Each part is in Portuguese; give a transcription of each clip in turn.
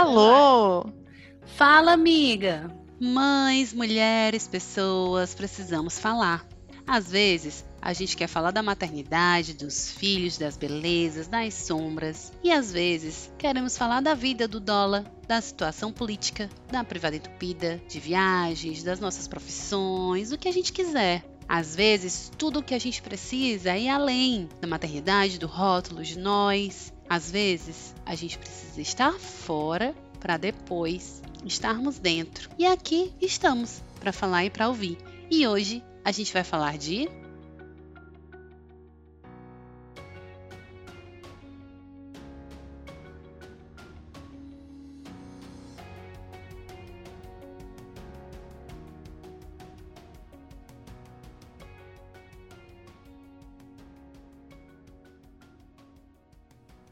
Alô! Fala, amiga! Mães, mulheres, pessoas, precisamos falar. Às vezes, a gente quer falar da maternidade, dos filhos, das belezas, das sombras. E às vezes, queremos falar da vida do dólar, da situação política, da privada entupida, de viagens, das nossas profissões, o que a gente quiser. Às vezes, tudo o que a gente precisa é ir além da maternidade, do rótulo, de nós. Às vezes, a gente precisa estar fora para depois estarmos dentro. E aqui estamos para falar e para ouvir. E hoje a gente vai falar de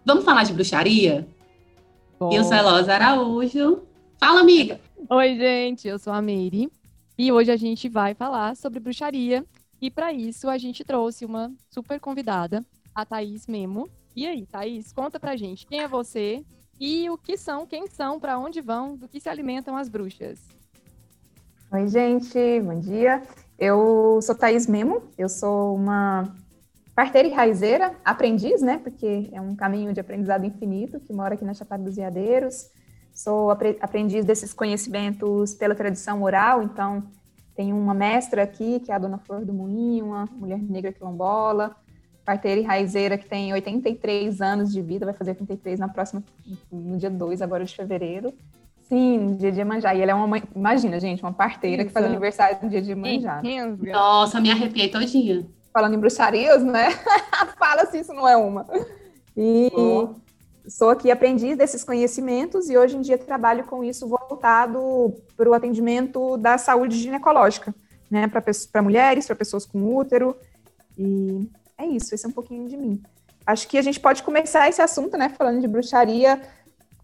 Vamos falar de bruxaria? Bom. Eu sou a Elosa Araújo. Fala, amiga! Oi, gente, eu sou a Meire. E hoje a gente vai falar sobre bruxaria. E para isso a gente trouxe uma super convidada, a Thaís Memo. E aí, Thaís, conta pra gente quem é você e o que são, quem são, para onde vão, do que se alimentam as bruxas. Oi, gente, bom dia. Eu sou Thaís Memo, eu sou uma parteira e raizeira, aprendiz, né? Porque é um caminho de aprendizado infinito que mora aqui na Chapada dos Veadeiros. Sou aprendiz desses conhecimentos pela tradição oral, então tenho uma mestra aqui, que é a Dona Flor do Moinho, uma mulher negra quilombola, parteira e raizeira que tem 83 anos de vida, vai fazer 83 na próxima, no dia 2 agora de fevereiro. Sim, dia de Iemanjá. E ela é uma mãe, imagina, gente, uma parteira Isso. que faz aniversário no dia de Iemanjá. Nossa, me arrepiei todinha falando em bruxarias, né? Fala se isso não é uma. E oh. sou aqui aprendiz desses conhecimentos e hoje em dia trabalho com isso voltado para o atendimento da saúde ginecológica, né? Para mulheres, para pessoas com útero. E é isso, esse é um pouquinho de mim. Acho que a gente pode começar esse assunto, né? Falando de bruxaria,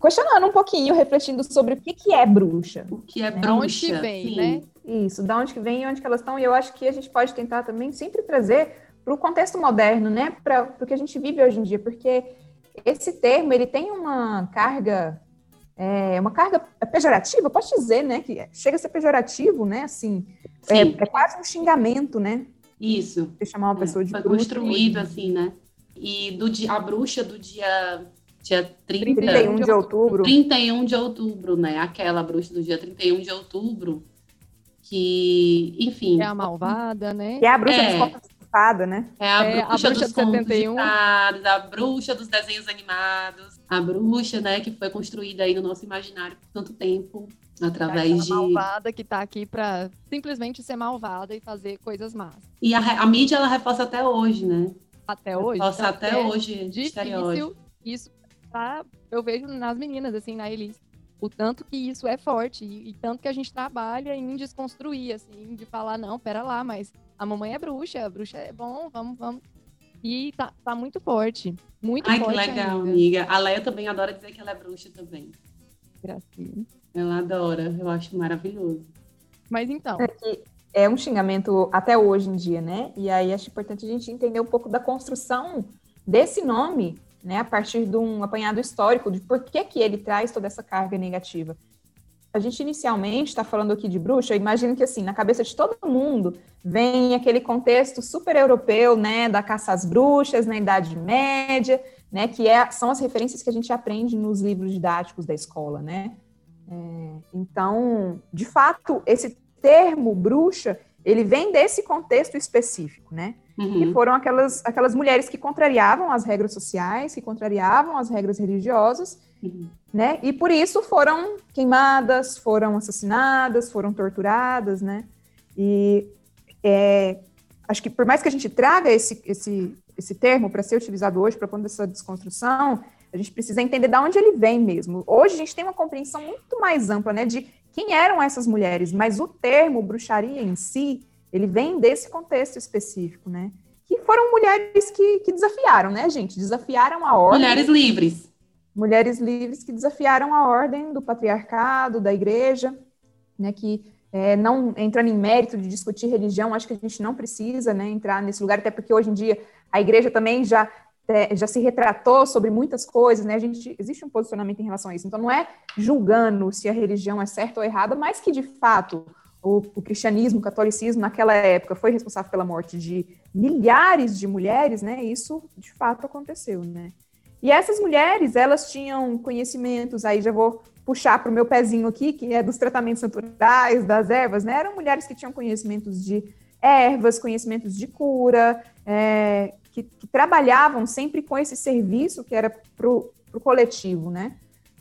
questionando um pouquinho, refletindo sobre o que, que é bruxa. O que é né? bruxa? Onde vem, sim. né? Isso, da onde que vem e onde que elas estão. E eu acho que a gente pode tentar também sempre trazer para o contexto moderno, né? Para o que a gente vive hoje em dia, porque esse termo ele tem uma carga, é, uma carga pejorativa, posso dizer, né? Que chega a ser pejorativo, né? Assim, é, é, quase um xingamento, né? Isso. Você chamar uma pessoa é, de Foi construído assim, né? E do dia, a bruxa do dia dia 30, 31 de outubro. 31 de outubro, né? Aquela bruxa do dia 31 de outubro que, enfim. É a malvada, né? Que é a bruxa é, descontada, né? É a bruxa, é, a bruxa dos 71. a bruxa dos desenhos animados, a bruxa, né, que foi construída aí no nosso imaginário por tanto tempo, através é de. malvada que tá aqui para simplesmente ser malvada e fazer coisas más. E a, a mídia, ela reforça até hoje, né? Até hoje? Reforça até é hoje, difícil. Isso tá, eu vejo nas meninas, assim, na Elise o tanto que isso é forte e, e, tanto que a gente trabalha em desconstruir, assim, de falar, não, pera lá, mas a mamãe é bruxa, a bruxa é bom, vamos, vamos. E tá, tá muito forte, muito Ai, forte. Ai, que legal, ainda. amiga. A Leia também adora dizer que ela é bruxa também. Gracinha. Ela adora, eu acho maravilhoso. Mas então. É, é um xingamento até hoje em dia, né? E aí acho importante a gente entender um pouco da construção desse nome né, a partir de um apanhado histórico de por que, que ele traz toda essa carga negativa. A gente inicialmente está falando aqui de bruxa, eu imagino que assim, na cabeça de todo mundo vem aquele contexto super europeu, né, da caça às bruxas na Idade Média, né, que é, são as referências que a gente aprende nos livros didáticos da escola, né. É, então, de fato, esse termo bruxa, ele vem desse contexto específico, né? Uhum. Que foram aquelas, aquelas mulheres que contrariavam as regras sociais, que contrariavam as regras religiosas, uhum. né? E por isso foram queimadas, foram assassinadas, foram torturadas, né? E é, acho que por mais que a gente traga esse, esse, esse termo para ser utilizado hoje, para quando essa desconstrução, a gente precisa entender de onde ele vem mesmo. Hoje a gente tem uma compreensão muito mais ampla, né, de quem eram essas mulheres, mas o termo bruxaria em si, ele vem desse contexto específico, né? Que foram mulheres que, que desafiaram, né, gente? Desafiaram a ordem. Mulheres livres. Mulheres livres que desafiaram a ordem do patriarcado, da igreja, né? Que é, não entrando em mérito de discutir religião, acho que a gente não precisa né, entrar nesse lugar, até porque hoje em dia a igreja também já já se retratou sobre muitas coisas, né? A gente existe um posicionamento em relação a isso. Então não é julgando se a religião é certa ou errada, mas que de fato o, o, cristianismo, o catolicismo naquela época foi responsável pela morte de milhares de mulheres, né? Isso de fato aconteceu, né? E essas mulheres, elas tinham conhecimentos, aí já vou puxar para o meu pezinho aqui, que é dos tratamentos naturais, das ervas, né? Eram mulheres que tinham conhecimentos de ervas, conhecimentos de cura, é, que, que, trabalhavam sempre com esse serviço que era para o coletivo, né?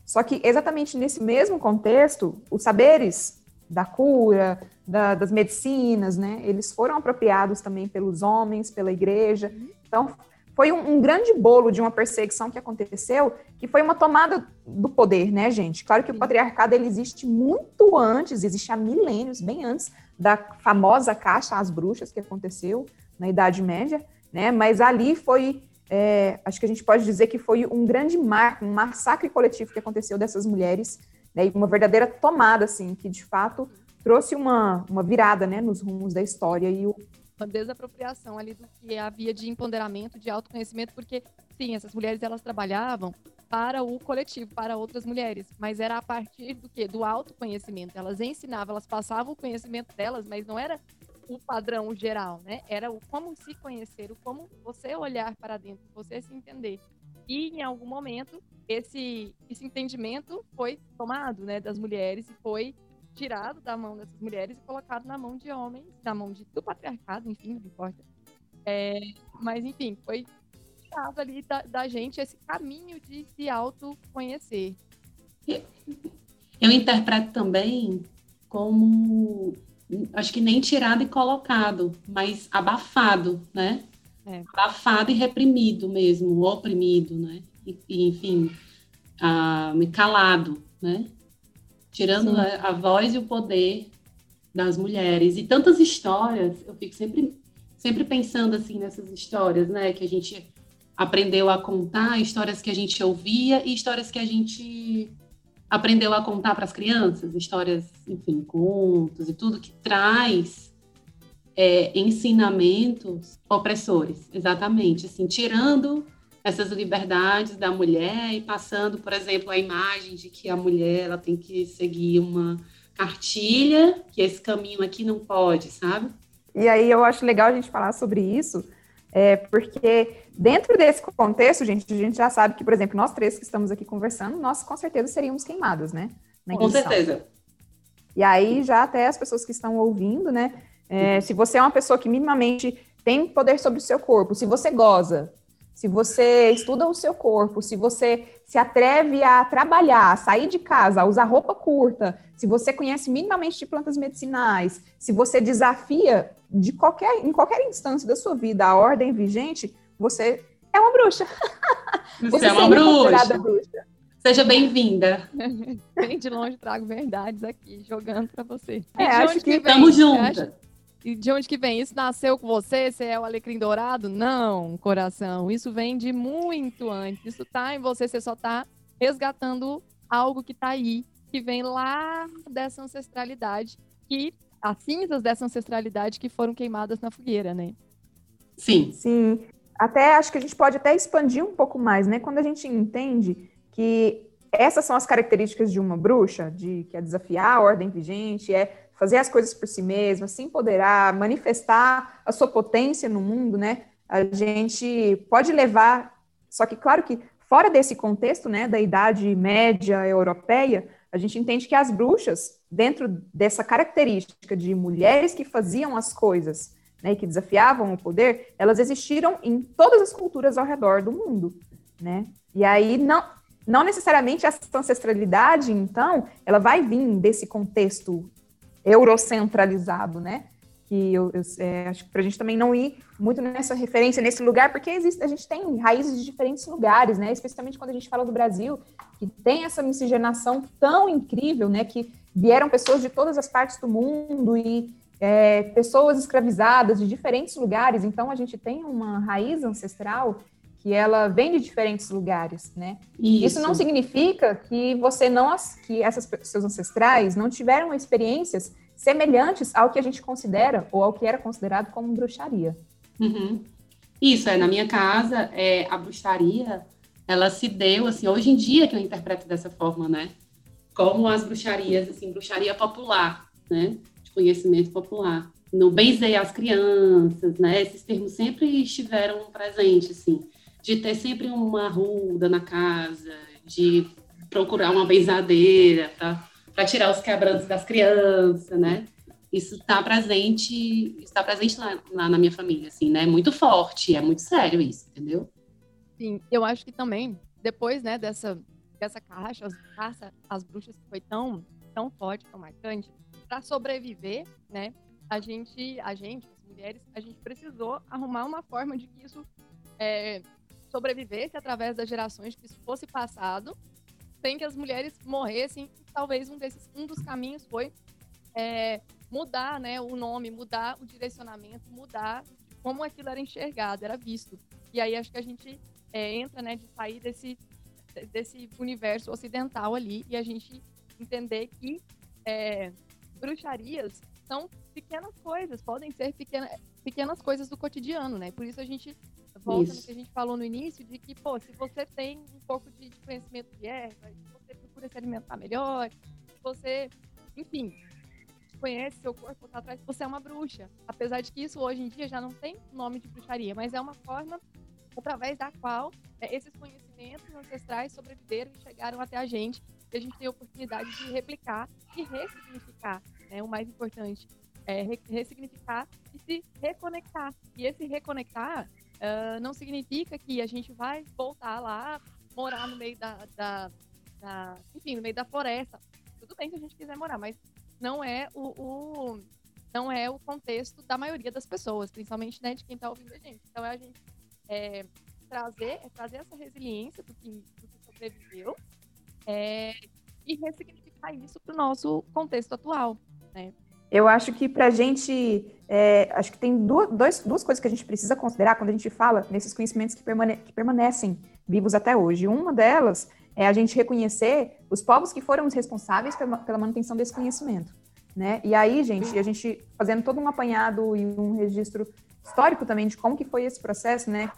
Só que exatamente nesse mesmo contexto, os saberes da cura, da, das medicinas, né? Eles foram apropriados também pelos homens, pela igreja. Então, foi um, um, grande bolo de uma perseguição que aconteceu, que foi uma tomada do poder, né, gente? Claro que o patriarcado ele existe muito antes, existe há milênios, bem antes da famosa caixa às bruxas que aconteceu na Idade Média, né? Mas ali foi, é, acho que a gente pode dizer que foi um grande marco, um massacre coletivo que aconteceu dessas mulheres né, e uma verdadeira tomada, assim, que de fato trouxe uma, uma virada né, nos rumos da história e o uma desapropriação ali do que havia de empoderamento, de autoconhecimento, porque sim, essas mulheres elas trabalhavam para o coletivo, para outras mulheres, mas era a partir do que? Do autoconhecimento. Elas ensinavam, elas passavam o conhecimento delas, mas não era o padrão geral, né? Era o como se conhecer, o como você olhar para dentro, você se entender. E em algum momento esse, esse entendimento foi tomado né, das mulheres e foi tirado da mão dessas mulheres e colocado na mão de homens, na mão de, do patriarcado, enfim, não importa. É, mas, enfim, foi tirado ali da, da gente esse caminho de se autoconhecer. Eu interpreto também como, acho que nem tirado e colocado, mas abafado, né? É. Abafado e reprimido mesmo, oprimido, né? enfim, a, calado, né? Tirando a, a, voz e o poder das mulheres. E tantas histórias, eu fico sempre, sempre pensando assim nessas histórias, né? Que a gente aprendeu a contar, histórias que a gente ouvia e histórias que a gente aprendeu a contar para as crianças, histórias, enfim, contos e tudo que traz é, ensinamentos opressores, exatamente, assim, tirando essas liberdades da mulher e passando, por exemplo, a imagem de que a mulher ela tem que seguir uma cartilha, que esse caminho aqui não pode, sabe? E aí eu acho legal a gente falar sobre isso, é, porque dentro desse contexto, gente, a gente já sabe que, por exemplo, nós três que estamos aqui conversando, nós com certeza seríamos queimadas, né? Com certeza. E aí já até as pessoas que estão ouvindo, né? É, se você é uma pessoa que minimamente tem poder sobre o seu corpo, se você goza, se você estuda o seu corpo, se você se atreve a trabalhar, a sair de casa, a usar roupa curta, se você conhece minimamente de plantas medicinais, se você desafia de qualquer, em qualquer instância da sua vida a ordem vigente, você é uma bruxa. Você, você é uma bruxa. bruxa. Seja bem-vinda. Bem de longe trago verdades aqui, jogando para você. É, acho que, que estamos juntas. E de onde que vem? Isso nasceu com você? Você é o alecrim dourado? Não, coração. Isso vem de muito antes. Isso tá em você, você só tá resgatando algo que tá aí, que vem lá dessa ancestralidade, que as cinzas dessa ancestralidade que foram queimadas na fogueira, né? Sim. Sim. Até acho que a gente pode até expandir um pouco mais, né? Quando a gente entende que essas são as características de uma bruxa, de que é desafiar a ordem vigente, é fazer as coisas por si mesma, se empoderar, manifestar a sua potência no mundo, né? A gente pode levar, só que claro que fora desse contexto, né, da idade média europeia, a gente entende que as bruxas, dentro dessa característica de mulheres que faziam as coisas, né, que desafiavam o poder, elas existiram em todas as culturas ao redor do mundo, né? E aí não não necessariamente essa ancestralidade, então, ela vai vir desse contexto eurocentralizado, né? Que eu, eu é, acho que para a gente também não ir muito nessa referência, nesse lugar, porque existe, a gente tem raízes de diferentes lugares, né? Especialmente quando a gente fala do Brasil, que tem essa miscigenação tão incrível, né? Que vieram pessoas de todas as partes do mundo e é, pessoas escravizadas de diferentes lugares. Então a gente tem uma raiz ancestral que ela vem de diferentes lugares, né? Isso, Isso não significa que você não, que essas seus ancestrais não tiveram experiências semelhantes ao que a gente considera ou ao que era considerado como bruxaria. Uhum. Isso, é, na minha casa, é, a bruxaria, ela se deu, assim, hoje em dia que eu interpreto dessa forma, né? Como as bruxarias, assim, bruxaria popular, né? De conhecimento popular. No benzer as crianças, né? Esses termos sempre estiveram presentes, assim. De ter sempre uma ruda na casa, de procurar uma benzadeira para tirar os quebrantos das crianças, né? Isso está presente, está presente lá, lá, na minha família, assim, né? Muito forte, é muito sério isso, entendeu? Sim, eu acho que também depois, né, dessa dessa caixa, as caça as bruxas foi tão tão forte, tão marcante, para sobreviver, né? A gente, a gente, as mulheres, a gente precisou arrumar uma forma de que isso é, sobrevivesse através das gerações, que isso fosse passado, sem que as mulheres morressem. Talvez um desses, um dos caminhos foi é, mudar, né, o nome, mudar o direcionamento, mudar como aquilo era enxergado, era visto. E aí acho que a gente é, entra, né, de sair desse desse universo ocidental ali e a gente entender que é, bruxarias são pequenas coisas, podem ser pequena, pequenas coisas do cotidiano, né? Por isso a gente volta isso. no que a gente falou no início, de que, pô, se você tem um pouco de conhecimento de erva, se você procura se alimentar melhor, você, enfim, conhece seu corpo tá atrás, você é uma bruxa. Apesar de que isso hoje em dia já não tem nome de bruxaria, mas é uma forma através da qual é, esses conhecimentos ancestrais sobreviveram e chegaram até a gente, e a gente tem a oportunidade de replicar e ressignificar, né? O mais importante é ressignificar e se reconectar. E esse reconectar uh, não significa que a gente vai voltar lá, morar no meio da, da, da, enfim, no meio da floresta. Tudo bem se a gente quiser morar, mas não é o, o não é o contexto da maioria das pessoas, principalmente né, de quem está ouvindo a gente. Então é a gente é, trazer, é trazer essa resiliência do que, do que sobreviveu é, e ressignificar isso para o nosso contexto atual. Né? Eu acho que para a gente, é, acho que tem duas, duas coisas que a gente precisa considerar quando a gente fala nesses conhecimentos que, permane que permanecem vivos até hoje. Uma delas é a gente reconhecer os povos que foram os responsáveis pela, pela manutenção desse conhecimento. Né? E aí, gente, a gente fazendo todo um apanhado e um registro histórico também de como que foi esse processo, né?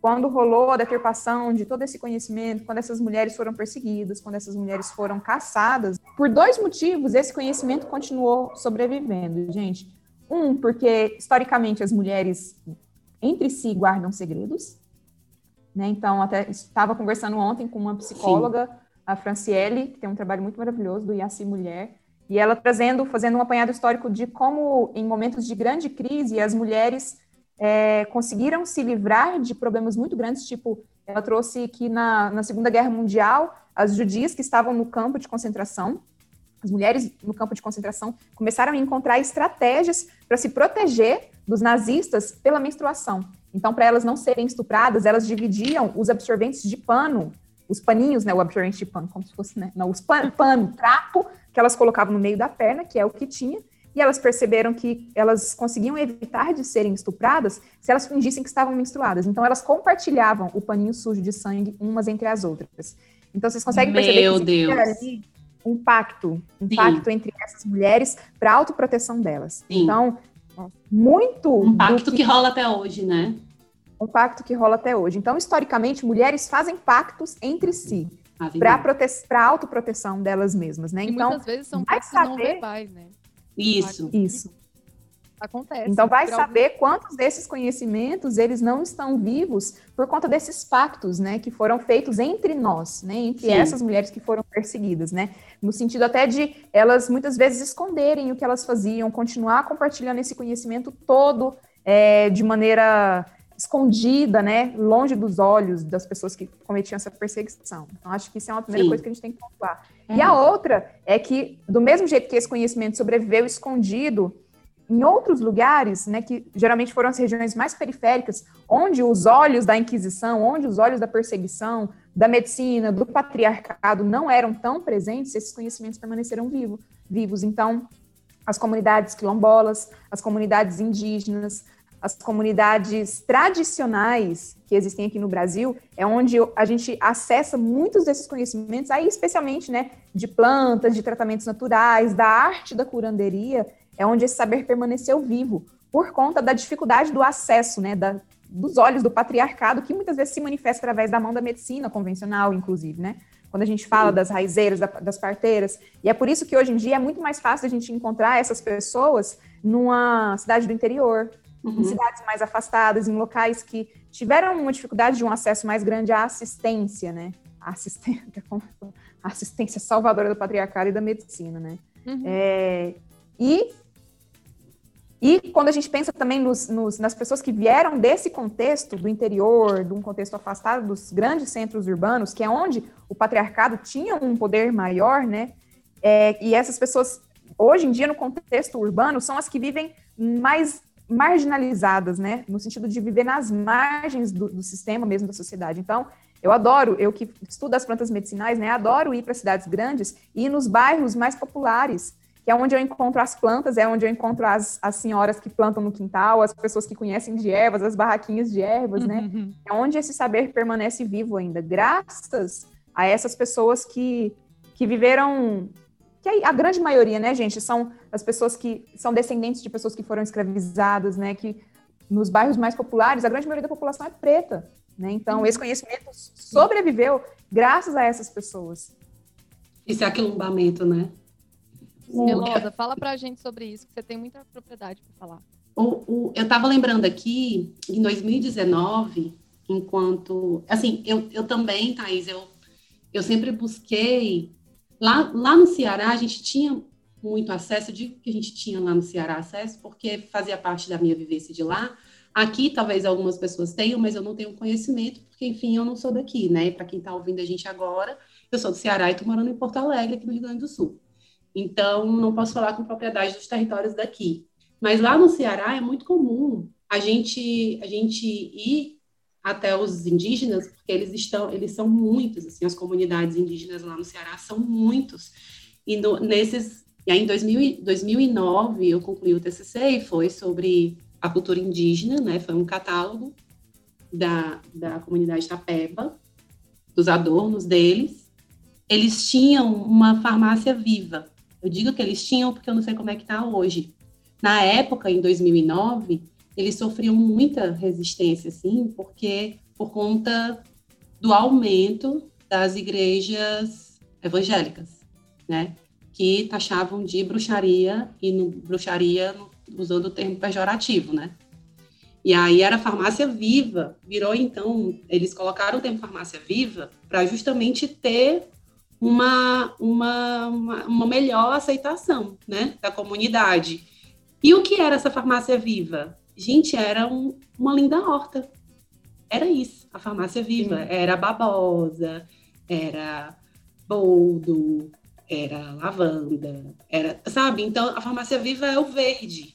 Quando rolou a deturpação de todo esse conhecimento, quando essas mulheres foram perseguidas, quando essas mulheres foram caçadas, por dois motivos esse conhecimento continuou sobrevivendo, gente. Um, porque historicamente as mulheres entre si guardam segredos, né? Então, até estava conversando ontem com uma psicóloga, Sim. a Franciele, que tem um trabalho muito maravilhoso do IACI Mulher, e ela trazendo, fazendo um apanhado histórico de como, em momentos de grande crise, as mulheres é, conseguiram se livrar de problemas muito grandes, tipo, ela trouxe que na, na Segunda Guerra Mundial, as judias que estavam no campo de concentração, as mulheres no campo de concentração começaram a encontrar estratégias para se proteger dos nazistas pela menstruação. Então, para elas não serem estupradas, elas dividiam os absorventes de pano, os paninhos, né, o absorvente de pano, como se fosse, né, não, os pan, pano, trapo, que elas colocavam no meio da perna, que é o que tinha, e elas perceberam que elas conseguiam evitar de serem estupradas se elas fingissem que estavam menstruadas. Então, elas compartilhavam o paninho sujo de sangue umas entre as outras. Então, vocês conseguem perceber Meu que Deus. ali um pacto, um Sim. pacto entre essas mulheres para autoproteção delas. Sim. Então, muito. Um pacto que... que rola até hoje, né? um pacto que rola até hoje. Então, historicamente, mulheres fazem pactos entre si para prote autoproteção delas mesmas, né? E então, muitas vezes são pactos saber... não verbais, né? Isso. Isso. Acontece. Então vai saber algum... quantos desses conhecimentos eles não estão vivos por conta desses pactos, né, que foram feitos entre nós, né, entre Sim. essas mulheres que foram perseguidas, né, no sentido até de elas muitas vezes esconderem o que elas faziam, continuar compartilhando esse conhecimento todo é, de maneira escondida, né, longe dos olhos das pessoas que cometiam essa perseguição. Então, acho que isso é uma primeira Sim. coisa que a gente tem que pontuar. E a outra é que, do mesmo jeito que esse conhecimento sobreviveu escondido, em outros lugares, né, que geralmente foram as regiões mais periféricas, onde os olhos da Inquisição, onde os olhos da perseguição, da medicina, do patriarcado não eram tão presentes, esses conhecimentos permaneceram vivo, vivos. Então, as comunidades quilombolas, as comunidades indígenas, as comunidades tradicionais que existem aqui no Brasil, é onde a gente acessa muitos desses conhecimentos, aí especialmente, né, de plantas, de tratamentos naturais, da arte da curanderia, é onde esse saber permaneceu vivo, por conta da dificuldade do acesso, né, da, dos olhos do patriarcado, que muitas vezes se manifesta através da mão da medicina convencional, inclusive, né? Quando a gente fala das raizeiras, das parteiras. E é por isso que hoje em dia é muito mais fácil a gente encontrar essas pessoas numa cidade do interior, uhum. em cidades mais afastadas, em locais que tiveram uma dificuldade de um acesso mais grande à assistência, né? A assistência, assistência salvadora do patriarcado e da medicina, né? Uhum. É, e e quando a gente pensa também nos, nos, nas pessoas que vieram desse contexto do interior, de um contexto afastado dos grandes centros urbanos, que é onde o patriarcado tinha um poder maior, né? É, e essas pessoas, hoje em dia, no contexto urbano, são as que vivem mais marginalizadas, né? No sentido de viver nas margens do, do sistema mesmo da sociedade. Então, eu adoro, eu que estudo as plantas medicinais, né? Adoro ir para cidades grandes e ir nos bairros mais populares que é onde eu encontro as plantas, é onde eu encontro as, as senhoras que plantam no quintal, as pessoas que conhecem de ervas, as barraquinhas de ervas, né? uhum. né? É onde esse saber permanece vivo ainda, graças a essas pessoas que, que viveram, que a grande maioria, né, gente, são as pessoas que são descendentes de pessoas que foram escravizadas, né, que nos bairros mais populares, a grande maioria da população é preta, né? Então, uhum. esse conhecimento sobreviveu graças a essas pessoas. Esse aquilombamento, né? Melosa, fala pra gente sobre isso, que você tem muita propriedade para falar. O, o, eu estava lembrando aqui, em 2019, enquanto. Assim, eu, eu também, Thaís, eu, eu sempre busquei. Lá, lá no Ceará, a gente tinha muito acesso, eu digo que a gente tinha lá no Ceará acesso, porque fazia parte da minha vivência de lá. Aqui, talvez algumas pessoas tenham, mas eu não tenho conhecimento, porque, enfim, eu não sou daqui, né? Para quem está ouvindo a gente agora, eu sou do Ceará e estou morando em Porto Alegre, aqui no Rio Grande do Sul. Então, não posso falar com propriedade dos territórios daqui. Mas lá no Ceará é muito comum a gente, a gente ir até os indígenas, porque eles estão, eles são muitos, assim, as comunidades indígenas lá no Ceará são muitos. E no, nesses, e aí em 2000, 2009 eu concluí o TCC e foi sobre a cultura indígena, né? Foi um catálogo da, da comunidade Tapeba, dos adornos deles. Eles tinham uma farmácia viva, eu digo que eles tinham porque eu não sei como é que está hoje. Na época, em 2009, eles sofriam muita resistência, assim, porque por conta do aumento das igrejas evangélicas, né? Que taxavam de bruxaria e no, bruxaria usando o termo pejorativo, né? E aí era farmácia viva, virou então, eles colocaram o termo farmácia viva para justamente ter uma, uma, uma, melhor aceitação né, da comunidade. E o que era essa farmácia viva? Gente, era um, uma linda horta. Era isso, a farmácia viva. Sim. Era babosa, era boldo, era lavanda, era, sabe? Então, a farmácia viva é o verde.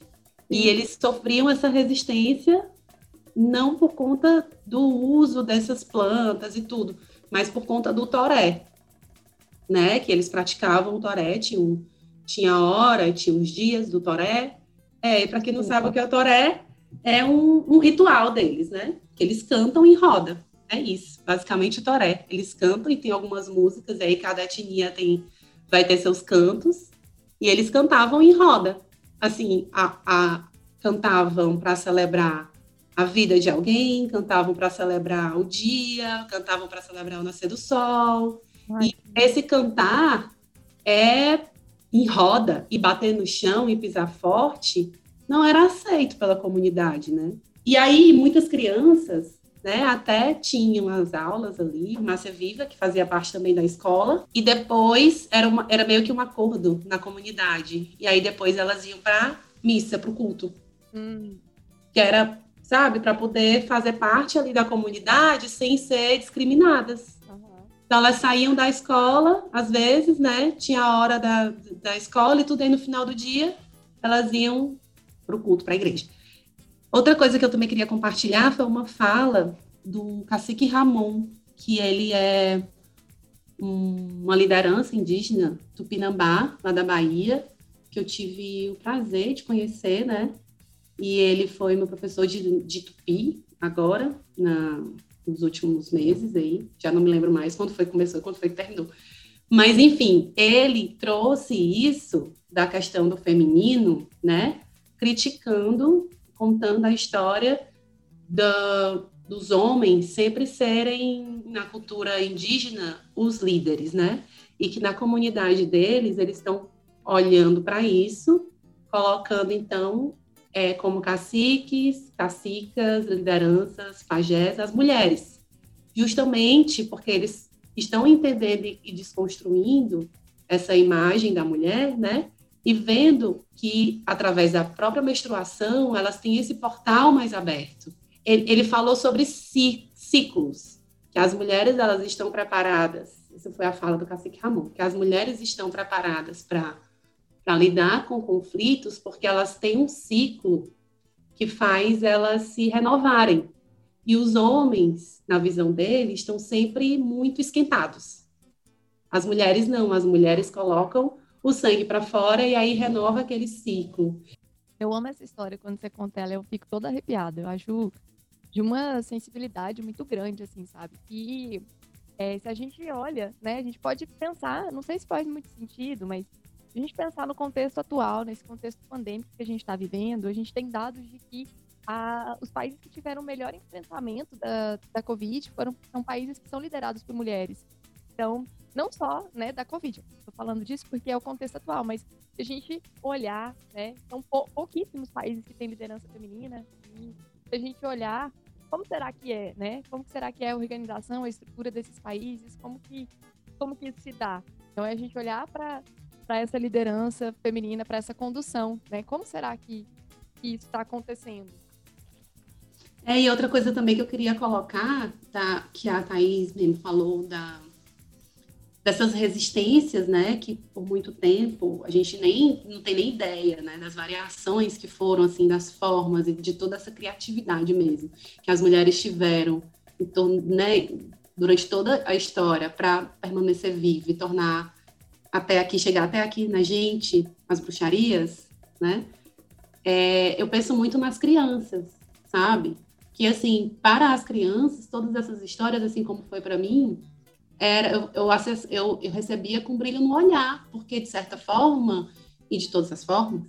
E eles sofriam essa resistência não por conta do uso dessas plantas e tudo, mas por conta do toré né? Que eles praticavam o toré, tinha, tinha hora, tinha os dias do toré. É, para quem não sabe o que é o toré, é um, um, ritual deles, né? Que eles cantam em roda. É isso, basicamente toré. Eles cantam e tem algumas músicas, aí cada etnia tem, vai ter seus cantos, e eles cantavam em roda. Assim, a, a cantavam para celebrar a vida de alguém, cantavam para celebrar o dia, cantavam para celebrar o nascer do sol. Ai. E esse cantar é em roda e bater no chão e pisar forte não era aceito pela comunidade, né? E aí muitas crianças, né, até tinham as aulas ali, Márcia Viva, que fazia parte também da escola, e depois era, uma, era meio que um acordo na comunidade. E aí depois elas iam para missa, para o culto. Hum. Que era, sabe, para poder fazer parte ali da comunidade sem ser discriminadas. Então, elas saíam da escola, às vezes, né? Tinha a hora da, da escola e tudo aí no final do dia, elas iam para o culto, para a igreja. Outra coisa que eu também queria compartilhar foi uma fala do cacique Ramon, que ele é um, uma liderança indígena tupinambá, lá da Bahia, que eu tive o prazer de conhecer, né? E ele foi meu professor de, de tupi, agora, na, nos últimos meses aí, já não me lembro mais quando foi que começou, quando foi que terminou. Mas, enfim, ele trouxe isso da questão do feminino, né? Criticando, contando a história da, dos homens sempre serem, na cultura indígena, os líderes, né? E que na comunidade deles, eles estão olhando para isso, colocando, então, é, como caciques, cacicas, lideranças, pajés, as mulheres. Justamente porque eles estão entendendo e desconstruindo essa imagem da mulher, né? E vendo que, através da própria menstruação, elas têm esse portal mais aberto. Ele, ele falou sobre ciclos, que as mulheres elas estão preparadas. Essa foi a fala do cacique Ramon, que as mulheres estão preparadas para para lidar com conflitos, porque elas têm um ciclo que faz elas se renovarem. E os homens, na visão deles, estão sempre muito esquentados. As mulheres não, as mulheres colocam o sangue para fora e aí renova aquele ciclo. Eu amo essa história, quando você conta ela, eu fico toda arrepiada. Eu acho de uma sensibilidade muito grande, assim, sabe? E é, se a gente olha, né, a gente pode pensar, não sei se faz muito sentido, mas se a gente pensar no contexto atual, nesse contexto pandêmico que a gente está vivendo, a gente tem dados de que a, os países que tiveram o melhor enfrentamento da, da Covid foram, são países que são liderados por mulheres. Então, não só né, da Covid, estou falando disso porque é o contexto atual, mas se a gente olhar, né, são pou, pouquíssimos países que têm liderança feminina, e se a gente olhar como será que é, né? Como será que é a organização, a estrutura desses países, como que, como que isso se dá? Então, é a gente olhar para essa liderança feminina, para essa condução, né? Como será que, que isso está acontecendo? É, e outra coisa também que eu queria colocar, tá, que a Thaís mesmo falou da, dessas resistências, né, que por muito tempo a gente nem não tem nem ideia, né, das variações que foram assim, das formas e de toda essa criatividade mesmo que as mulheres tiveram em torno, né, durante toda a história para permanecer viva e tornar até aqui, chegar até aqui na gente, as bruxarias, né? É, eu penso muito nas crianças, sabe? Que, assim, para as crianças, todas essas histórias, assim como foi para mim, era, eu, eu, acess, eu, eu recebia com brilho no olhar, porque, de certa forma, e de todas as formas,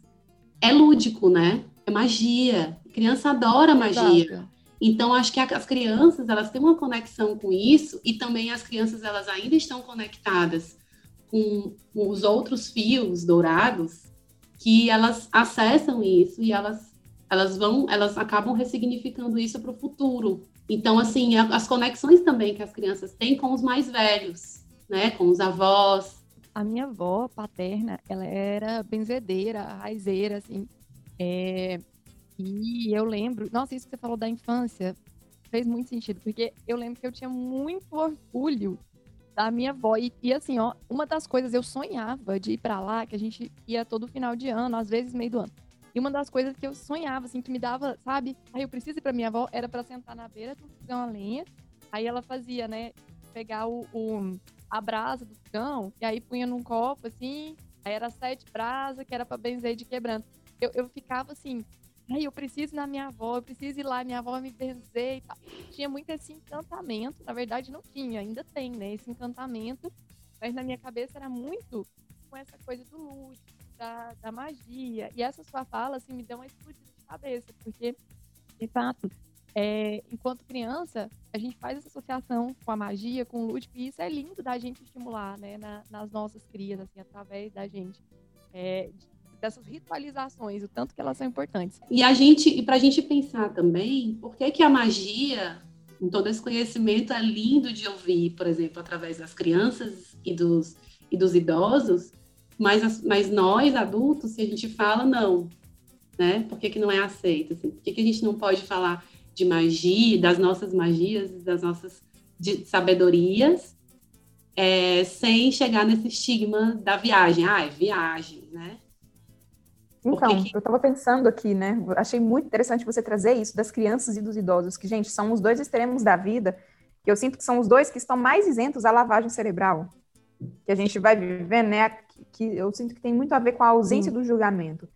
é lúdico, né? É magia. A criança adora magia. Exato. Então, acho que as crianças, elas têm uma conexão com isso, e também as crianças, elas ainda estão conectadas com, os outros fios dourados que elas acessam isso e elas elas vão elas acabam ressignificando isso para o futuro então assim as conexões também que as crianças têm com os mais velhos né com os avós a minha avó paterna ela era benzedeira raizeira assim é... e eu lembro nossa isso que você falou da infância fez muito sentido porque eu lembro que eu tinha muito orgulho da minha avó. E, e, assim, ó, uma das coisas eu sonhava de ir para lá, que a gente ia todo final de ano, às vezes meio do ano. E uma das coisas que eu sonhava, assim, que me dava, sabe? Aí eu preciso ir pra minha avó, era para sentar na beira do fogão a lenha. Aí ela fazia, né? Pegar o, o, a brasa do fogão, e aí punha num copo, assim. Aí era sete brasas, que era pra benzer de quebrando. Eu, eu ficava assim, Ai, eu preciso ir na minha avó, eu preciso ir lá, minha avó me benzer e tal. Tinha muito esse encantamento, na verdade não tinha, ainda tem, né? Esse encantamento, mas na minha cabeça era muito com essa coisa do lúdico, da, da magia. E essa sua fala, assim, me deu uma explosão de cabeça, porque, de fato, é, enquanto criança, a gente faz essa associação com a magia, com o lúdico, e isso é lindo da gente estimular, né, na, nas nossas crias, assim, através da gente. É, dessas ritualizações, o tanto que elas são importantes. E a gente, e para a gente pensar também, por que que a magia, em todo esse conhecimento é lindo de ouvir, por exemplo, através das crianças e dos e dos idosos, mas, mas nós adultos, se a gente fala não, né? Por que, que não é aceito? Assim? Por que, que a gente não pode falar de magia, das nossas magias, das nossas sabedorias, é, sem chegar nesse estigma da viagem? Ah, é viagem, né? Então, que... eu estava pensando aqui, né? Achei muito interessante você trazer isso das crianças e dos idosos, que, gente, são os dois extremos da vida, que eu sinto que são os dois que estão mais isentos à lavagem cerebral. Que a gente vai vivendo, né? Que eu sinto que tem muito a ver com a ausência Sim. do julgamento.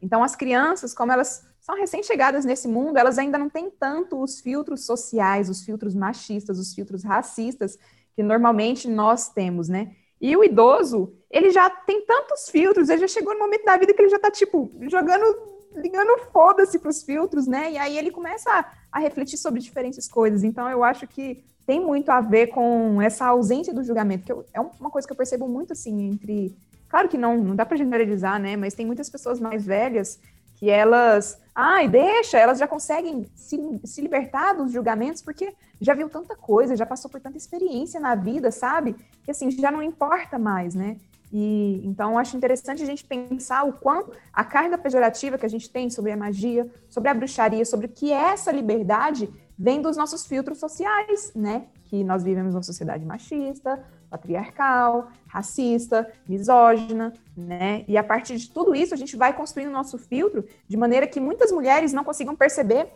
Então, as crianças, como elas são recém-chegadas nesse mundo, elas ainda não têm tanto os filtros sociais, os filtros machistas, os filtros racistas que normalmente nós temos, né? E o idoso, ele já tem tantos filtros, ele já chegou no momento da vida que ele já tá, tipo, jogando ligando foda-se para os filtros, né? E aí ele começa a, a refletir sobre diferentes coisas. Então eu acho que tem muito a ver com essa ausência do julgamento, que eu, é uma coisa que eu percebo muito assim entre. Claro que não, não dá para generalizar, né? Mas tem muitas pessoas mais velhas que elas. Ai, deixa, elas já conseguem se, se libertar dos julgamentos porque já viu tanta coisa, já passou por tanta experiência na vida, sabe? Que assim, já não importa mais, né? E então acho interessante a gente pensar o quanto a carga pejorativa que a gente tem sobre a magia, sobre a bruxaria, sobre o que é essa liberdade, vem dos nossos filtros sociais, né? Que nós vivemos numa sociedade machista, patriarcal, racista, misógina, né? E a partir de tudo isso, a gente vai construindo o nosso filtro de maneira que muitas mulheres não consigam perceber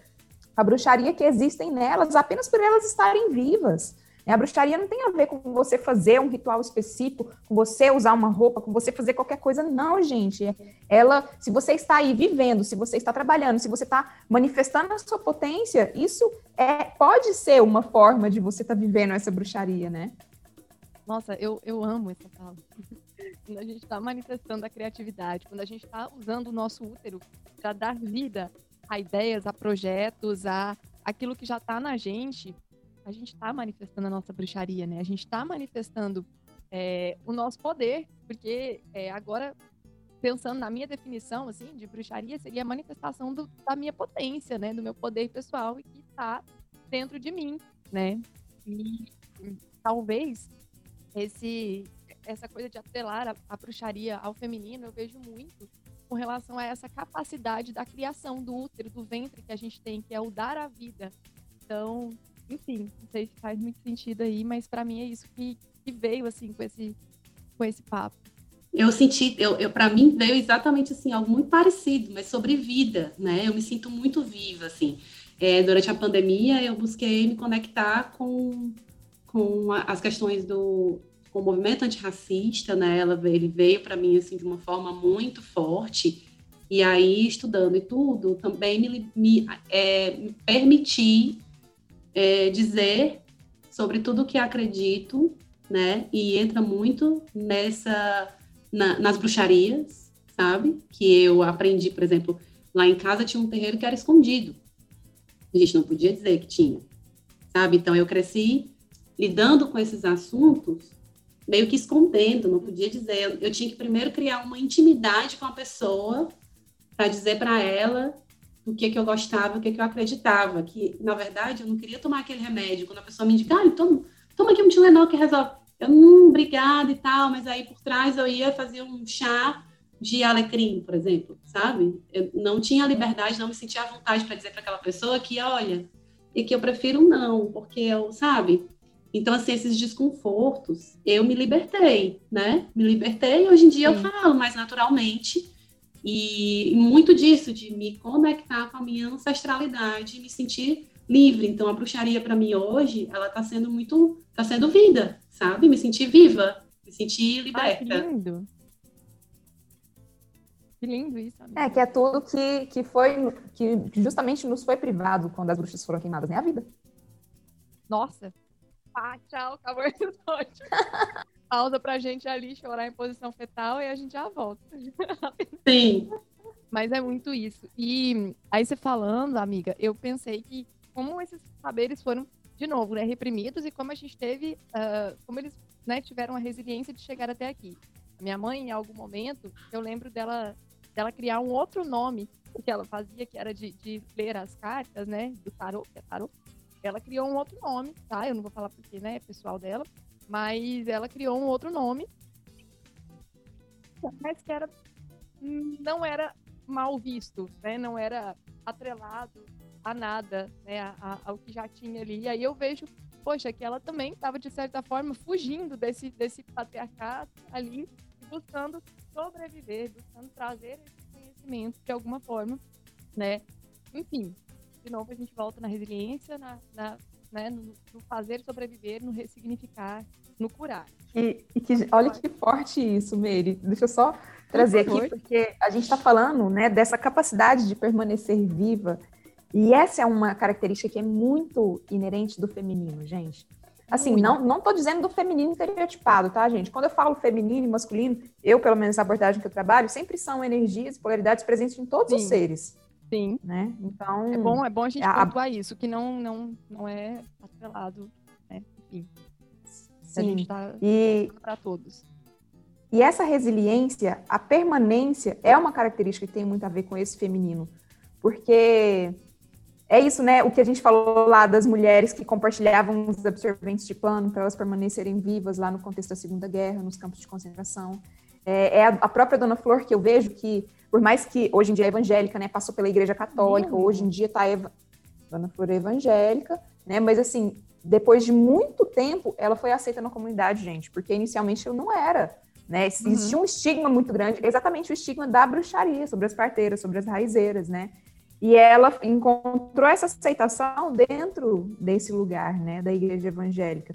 a bruxaria que existem nelas apenas por elas estarem vivas. A bruxaria não tem a ver com você fazer um ritual específico, com você usar uma roupa, com você fazer qualquer coisa. Não, gente. Ela, se você está aí vivendo, se você está trabalhando, se você está manifestando a sua potência, isso é pode ser uma forma de você estar tá vivendo essa bruxaria, né? Nossa, eu, eu amo essa fala. quando a gente está manifestando a criatividade, quando a gente está usando o nosso útero para dar vida a ideias, a projetos, a aquilo que já está na gente, a gente está manifestando a nossa bruxaria, né? A gente está manifestando é, o nosso poder, porque é, agora, pensando na minha definição, assim, de bruxaria, seria a manifestação do, da minha potência, né? Do meu poder pessoal e que está dentro de mim, né? E talvez esse, essa coisa de atrelar a, a bruxaria ao feminino, eu vejo muito com relação a essa capacidade da criação do útero, do ventre que a gente tem, que é o dar a vida. Então, enfim, não sei se faz muito sentido aí, mas para mim é isso que, que, veio assim com esse com esse papo. Eu senti, eu, eu para mim veio exatamente assim algo muito parecido, mas sobre vida, né? Eu me sinto muito viva assim. É, durante a pandemia eu busquei me conectar com com as questões do com o movimento antirracista, né? Ela, ele veio para mim assim de uma forma muito forte. E aí, estudando e tudo, também me, me, é, me permiti é, dizer sobre tudo que acredito, né? E entra muito nessa na, nas bruxarias, sabe? Que eu aprendi, por exemplo, lá em casa tinha um terreiro que era escondido. A gente não podia dizer que tinha, sabe? Então eu cresci lidando com esses assuntos meio que escondendo, não podia dizer. Eu, tinha que primeiro criar uma intimidade com a pessoa para dizer para ela o que, que eu gostava, o que, que eu acreditava. Que, na verdade, eu não queria tomar aquele remédio. Quando a pessoa me indica, ah, toma, toma aqui um Tilenol que resolve. Eu, hum, obrigada e tal, mas aí por trás eu ia fazer um chá de alecrim, por exemplo, sabe? Eu não tinha liberdade, não me sentia à vontade para dizer para aquela pessoa que, olha, e que eu prefiro não, porque eu, sabe? Então, assim, esses desconfortos, eu me libertei, né? Me libertei e hoje em dia Sim. eu falo mais naturalmente. E muito disso, de me conectar com a minha ancestralidade, me sentir livre. Então, a bruxaria para mim hoje, ela está sendo muito, está sendo vida, sabe? Me sentir viva, me sentir liberta. Ai, que lindo. Que lindo isso. Amiga. É, que é tudo que, que foi, que justamente nos foi privado quando as bruxas foram queimadas, né? A vida. Nossa, pá, tchau, acabou o episódio. Pausa pra gente ali chorar em posição fetal e a gente já volta. Sim. Mas é muito isso. E aí você falando, amiga, eu pensei que como esses saberes foram, de novo, né, reprimidos e como a gente teve, uh, como eles né, tiveram a resiliência de chegar até aqui. Minha mãe, em algum momento, eu lembro dela, dela criar um outro nome que ela fazia, que era de, de ler as cartas, né, do tarot, que é tarot, ela criou um outro nome, tá? Eu não vou falar porque, né, é pessoal dela, mas ela criou um outro nome, mas que era não era mal visto, né? Não era atrelado a nada, né? A, a, ao que já tinha ali. E aí eu vejo, poxa, que ela também estava de certa forma fugindo desse desse patriarcado ali, buscando sobreviver, buscando trazer esse conhecimento de alguma forma, né? Enfim, de novo a gente volta na resiliência, na, na né, no, no, fazer sobreviver, no ressignificar, no curar. E, e que, olha que forte isso, Meire. Deixa eu só trazer Por aqui, porque a gente está falando né, dessa capacidade de permanecer viva, e essa é uma característica que é muito inerente do feminino, gente. Assim, não, não tô dizendo do feminino estereotipado, tá, gente? Quando eu falo feminino e masculino, eu, pelo menos, na abordagem que eu trabalho, sempre são energias e polaridades presentes em todos Sim. os seres. Sim. Né? Então. É bom, é bom a gente a, pontuar isso, que não, não, não é atrelado, né? Enfim. Sim. A gente tá e... para todos. E essa resiliência, a permanência, é uma característica que tem muito a ver com esse feminino. Porque é isso, né? O que a gente falou lá das mulheres que compartilhavam os absorventes de pano para elas permanecerem vivas lá no contexto da Segunda Guerra, nos campos de concentração. É, é a, a, própria Dona Flor que eu vejo que, por mais que hoje em dia é evangélica, né? Passou pela Igreja Católica, uhum. hoje em dia está eva... Dona Flor é evangélica, né? Mas assim, depois de muito tempo, ela foi aceita na comunidade, gente, porque inicialmente eu não era. Né? Existia uhum. um estigma muito grande, exatamente o estigma da bruxaria, sobre as parteiras, sobre as raizeiras, né? E ela encontrou essa aceitação dentro desse lugar, né, da igreja evangélica,